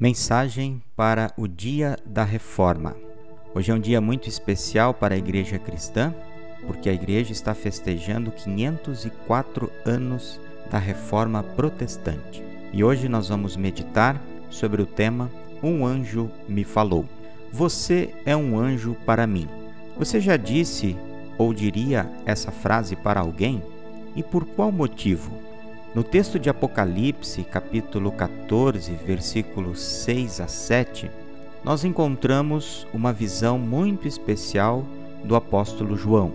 Mensagem para o Dia da Reforma. Hoje é um dia muito especial para a Igreja Cristã, porque a Igreja está festejando 504 anos da Reforma Protestante. E hoje nós vamos meditar sobre o tema Um anjo me falou. Você é um anjo para mim. Você já disse ou diria essa frase para alguém? E por qual motivo? No texto de Apocalipse, capítulo 14, versículos 6 a 7, nós encontramos uma visão muito especial do apóstolo João.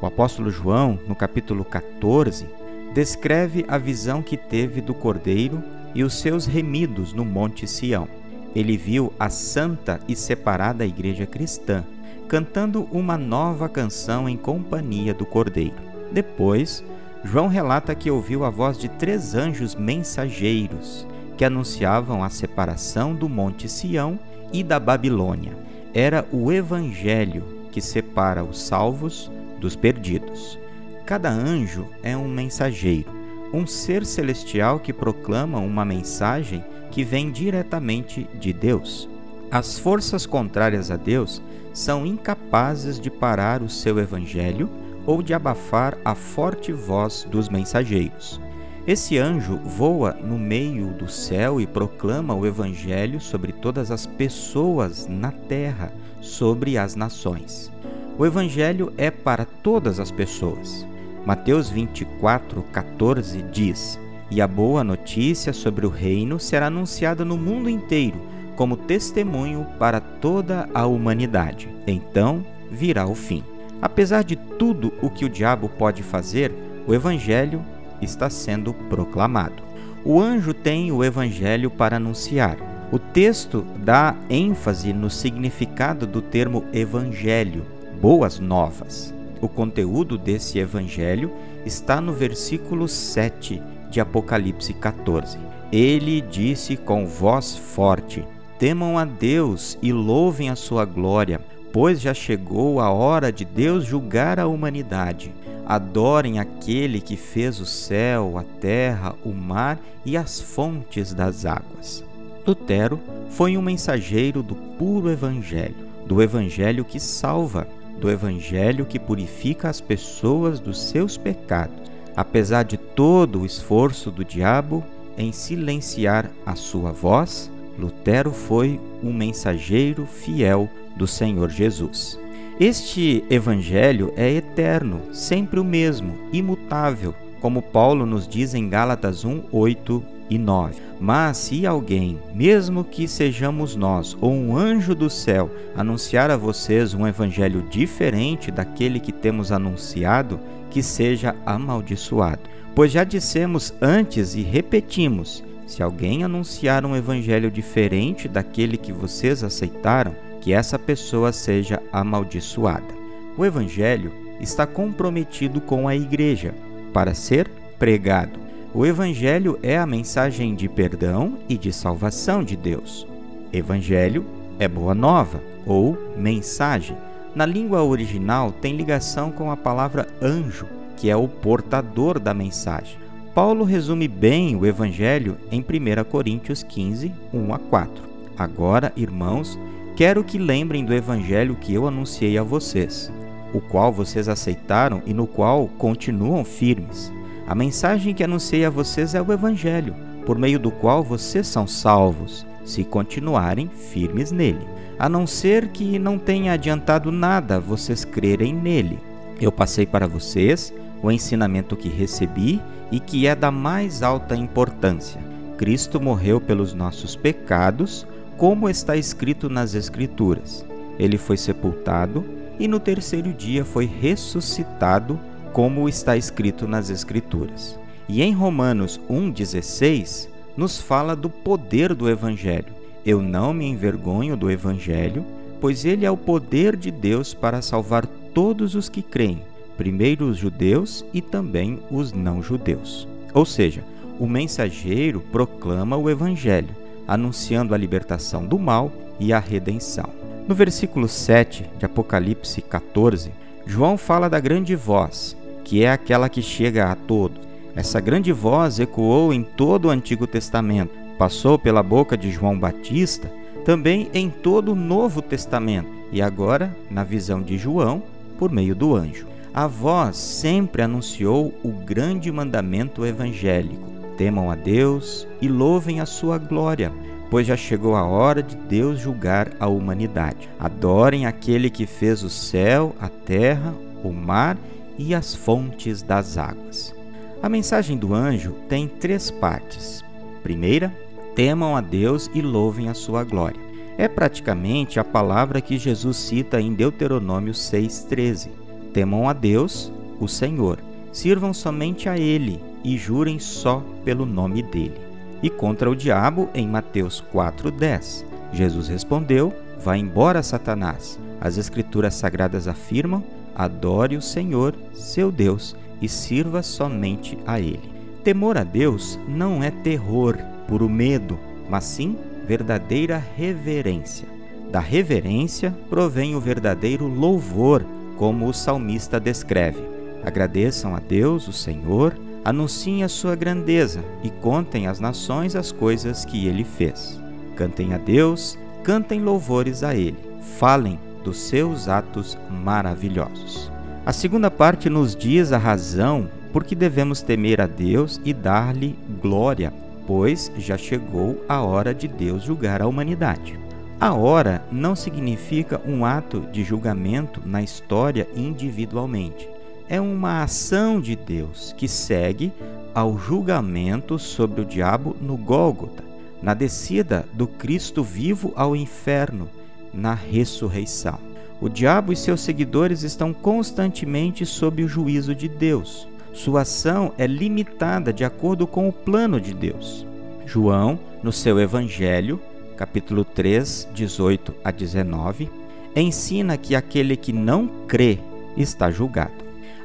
O apóstolo João, no capítulo 14, descreve a visão que teve do cordeiro e os seus remidos no Monte Sião. Ele viu a santa e separada igreja cristã cantando uma nova canção em companhia do cordeiro. Depois, João relata que ouviu a voz de três anjos mensageiros que anunciavam a separação do Monte Sião e da Babilônia. Era o Evangelho que separa os salvos dos perdidos. Cada anjo é um mensageiro, um ser celestial que proclama uma mensagem que vem diretamente de Deus. As forças contrárias a Deus são incapazes de parar o seu evangelho ou de abafar a forte voz dos mensageiros. Esse anjo voa no meio do céu e proclama o Evangelho sobre todas as pessoas na terra, sobre as nações. O Evangelho é para todas as pessoas. Mateus 24, 14 diz: E a boa notícia sobre o reino será anunciada no mundo inteiro, como testemunho para toda a humanidade. Então virá o fim. Apesar de tudo o que o diabo pode fazer, o Evangelho está sendo proclamado. O anjo tem o Evangelho para anunciar. O texto dá ênfase no significado do termo Evangelho, boas novas. O conteúdo desse Evangelho está no versículo 7 de Apocalipse 14. Ele disse com voz forte: Temam a Deus e louvem a sua glória pois já chegou a hora de Deus julgar a humanidade. Adorem aquele que fez o céu, a terra, o mar e as fontes das águas. Lutero foi um mensageiro do puro Evangelho, do Evangelho que salva, do Evangelho que purifica as pessoas dos seus pecados, apesar de todo o esforço do diabo em silenciar a sua voz Lutero foi um mensageiro fiel do Senhor Jesus. Este evangelho é eterno, sempre o mesmo, imutável, como Paulo nos diz em Gálatas 1, 8 e 9. Mas se alguém, mesmo que sejamos nós ou um anjo do céu, anunciar a vocês um evangelho diferente daquele que temos anunciado, que seja amaldiçoado. Pois já dissemos antes e repetimos se alguém anunciar um evangelho diferente daquele que vocês aceitaram, que essa pessoa seja amaldiçoada. O evangelho está comprometido com a igreja para ser pregado. O evangelho é a mensagem de perdão e de salvação de Deus. Evangelho é boa nova ou mensagem. Na língua original tem ligação com a palavra anjo, que é o portador da mensagem. Paulo resume bem o Evangelho em 1 Coríntios 15, 1 a 4. Agora, irmãos, quero que lembrem do Evangelho que eu anunciei a vocês, o qual vocês aceitaram e no qual continuam firmes. A mensagem que anunciei a vocês é o Evangelho, por meio do qual vocês são salvos, se continuarem firmes nele, a não ser que não tenha adiantado nada vocês crerem nele. Eu passei para vocês o ensinamento que recebi e que é da mais alta importância. Cristo morreu pelos nossos pecados, como está escrito nas Escrituras. Ele foi sepultado e no terceiro dia foi ressuscitado, como está escrito nas Escrituras. E em Romanos 1,16 nos fala do poder do Evangelho. Eu não me envergonho do Evangelho, pois ele é o poder de Deus para salvar todos os que creem primeiro os judeus e também os não-judeus. Ou seja, o mensageiro proclama o evangelho, anunciando a libertação do mal e a redenção. No versículo 7 de Apocalipse 14, João fala da grande voz, que é aquela que chega a todos. Essa grande voz ecoou em todo o Antigo Testamento passou pela boca de João Batista, também em todo o Novo Testamento e agora, na visão de João, por meio do anjo. A voz sempre anunciou o grande mandamento evangélico: temam a Deus e louvem a sua glória, pois já chegou a hora de Deus julgar a humanidade. Adorem aquele que fez o céu, a terra, o mar e as fontes das águas. A mensagem do anjo tem três partes. Primeira, temam a Deus e louvem a sua glória. É praticamente a palavra que Jesus cita em Deuteronômio 6,13. Temam a Deus, o Senhor, sirvam somente a Ele e jurem só pelo nome dele. E contra o diabo em Mateus 4,10. Jesus respondeu: Vá embora, Satanás. As Escrituras Sagradas afirmam: adore o Senhor, seu Deus, e sirva somente a Ele. Temor a Deus não é terror, puro medo, mas sim verdadeira reverência. Da reverência provém o verdadeiro louvor, como o salmista descreve. Agradeçam a Deus, o Senhor, anunciem a sua grandeza e contem às nações as coisas que ele fez. Cantem a Deus, cantem louvores a ele, falem dos seus atos maravilhosos. A segunda parte nos diz a razão por que devemos temer a Deus e dar-lhe glória, pois já chegou a hora de Deus julgar a humanidade. A hora não significa um ato de julgamento na história individualmente. É uma ação de Deus que segue ao julgamento sobre o diabo no Gólgota, na descida do Cristo vivo ao inferno, na ressurreição. O diabo e seus seguidores estão constantemente sob o juízo de Deus. Sua ação é limitada de acordo com o plano de Deus. João, no seu Evangelho, capítulo 3, 18 a 19, ensina que aquele que não crê está julgado.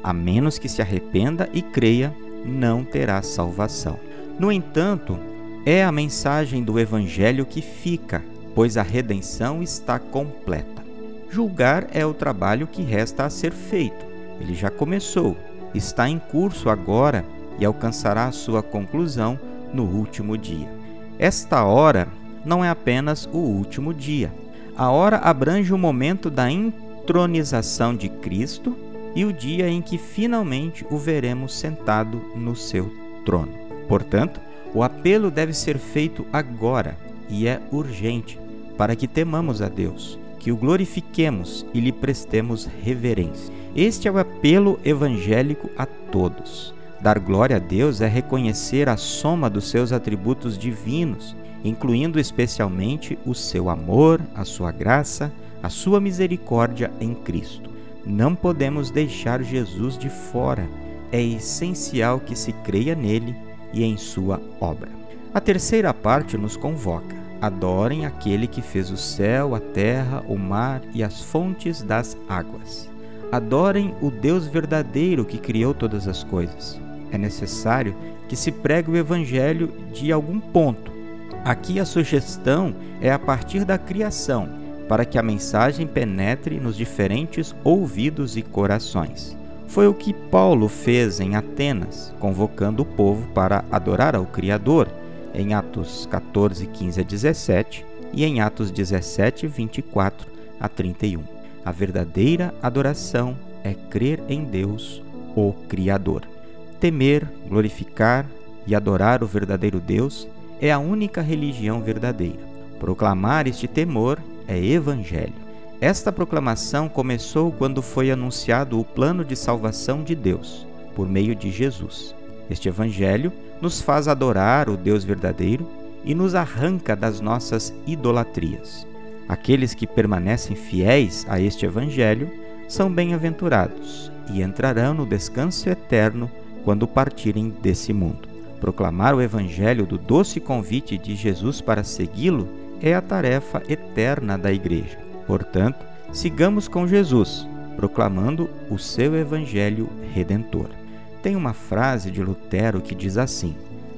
A menos que se arrependa e creia, não terá salvação. No entanto, é a mensagem do Evangelho que fica, pois a redenção está completa. Julgar é o trabalho que resta a ser feito. Ele já começou, está em curso agora e alcançará sua conclusão no último dia. Esta hora não é apenas o último dia. A hora abrange o momento da entronização de Cristo e o dia em que finalmente o veremos sentado no seu trono. Portanto, o apelo deve ser feito agora e é urgente para que temamos a Deus, que o glorifiquemos e lhe prestemos reverência. Este é o apelo evangélico a todos. Dar glória a Deus é reconhecer a soma dos seus atributos divinos, incluindo especialmente o seu amor, a sua graça, a sua misericórdia em Cristo. Não podemos deixar Jesus de fora. É essencial que se creia nele e em sua obra. A terceira parte nos convoca: adorem aquele que fez o céu, a terra, o mar e as fontes das águas. Adorem o Deus verdadeiro que criou todas as coisas. É necessário que se pregue o evangelho de algum ponto. Aqui a sugestão é a partir da criação, para que a mensagem penetre nos diferentes ouvidos e corações. Foi o que Paulo fez em Atenas, convocando o povo para adorar ao Criador, em Atos 14, 15 a 17 e em Atos 17, 24 a 31. A verdadeira adoração é crer em Deus, o Criador. Temer, glorificar e adorar o verdadeiro Deus é a única religião verdadeira. Proclamar este temor é evangelho. Esta proclamação começou quando foi anunciado o plano de salvação de Deus, por meio de Jesus. Este Evangelho nos faz adorar o Deus verdadeiro e nos arranca das nossas idolatrias. Aqueles que permanecem fiéis a este Evangelho são bem-aventurados e entrarão no descanso eterno quando partirem desse mundo. Proclamar o Evangelho do doce convite de Jesus para segui-lo é a tarefa eterna da Igreja. Portanto, sigamos com Jesus, proclamando o seu Evangelho redentor. Tem uma frase de Lutero que diz assim: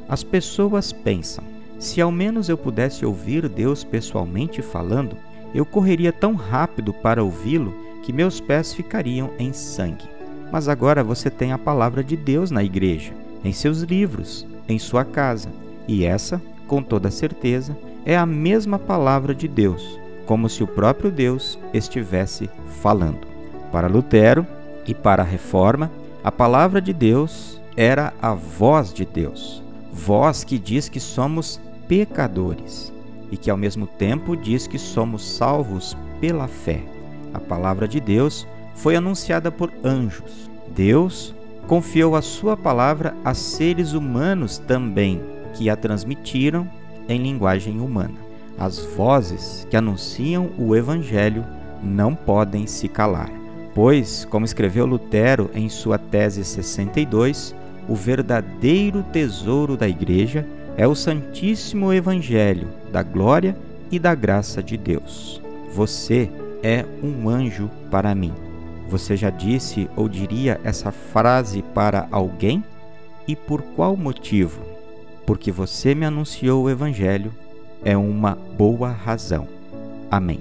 As pessoas pensam, se ao menos eu pudesse ouvir Deus pessoalmente falando, eu correria tão rápido para ouvi-lo que meus pés ficariam em sangue. Mas agora você tem a palavra de Deus na igreja, em seus livros, em sua casa, e essa com toda certeza, é a mesma palavra de Deus, como se o próprio Deus estivesse falando. Para Lutero e para a Reforma, a palavra de Deus era a voz de Deus, voz que diz que somos pecadores e que ao mesmo tempo diz que somos salvos pela fé. A palavra de Deus foi anunciada por anjos. Deus confiou a sua palavra a seres humanos também, que a transmitiram em linguagem humana. As vozes que anunciam o Evangelho não podem se calar, pois, como escreveu Lutero em sua tese 62, o verdadeiro tesouro da Igreja é o Santíssimo Evangelho da glória e da graça de Deus. Você é um anjo para mim. Você já disse ou diria essa frase para alguém? E por qual motivo? Porque você me anunciou o Evangelho, é uma boa razão. Amém.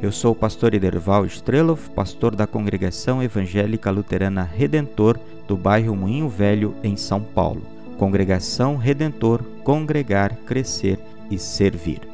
Eu sou o pastor Ederval Strelov, pastor da Congregação Evangélica Luterana Redentor do bairro Moinho Velho, em São Paulo. Congregação Redentor, congregar, crescer e servir.